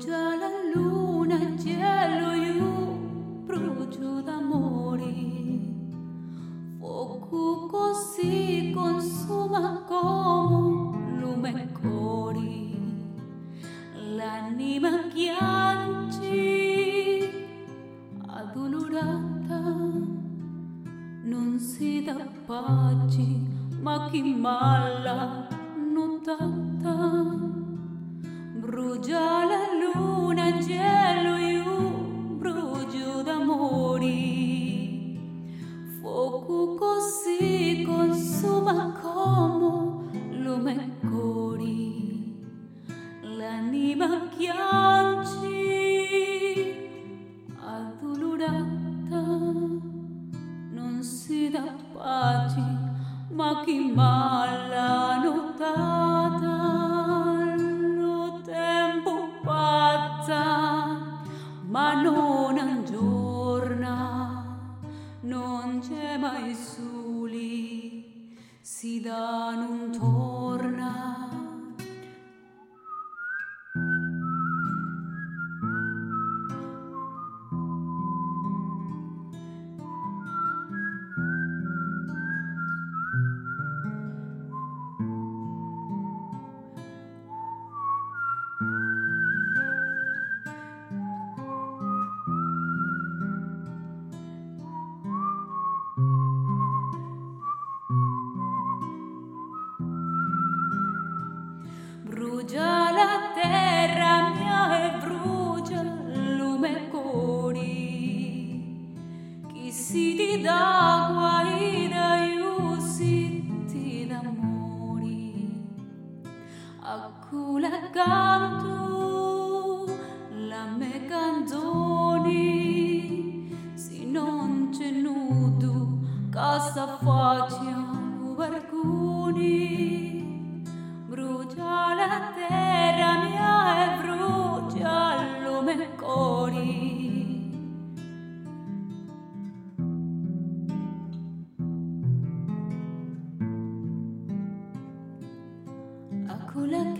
Brucia la luna, il cielo io brucio d'amore. Fuoco così consuma come lume cori. L'anima piange addolorata, non si dà pace, ma chi mala notata. Brucia consuma come lume cori. L'anima piange addolorata, non si dà pace, ma chi mala notata. Lo tempo pazza, ma non aggiorna, non c'è mai soli, si dà non torna. Chi si ti dà guaida io si ti d'amori. A cula canto la me canzoni. Se non c'è nudo, casa facciano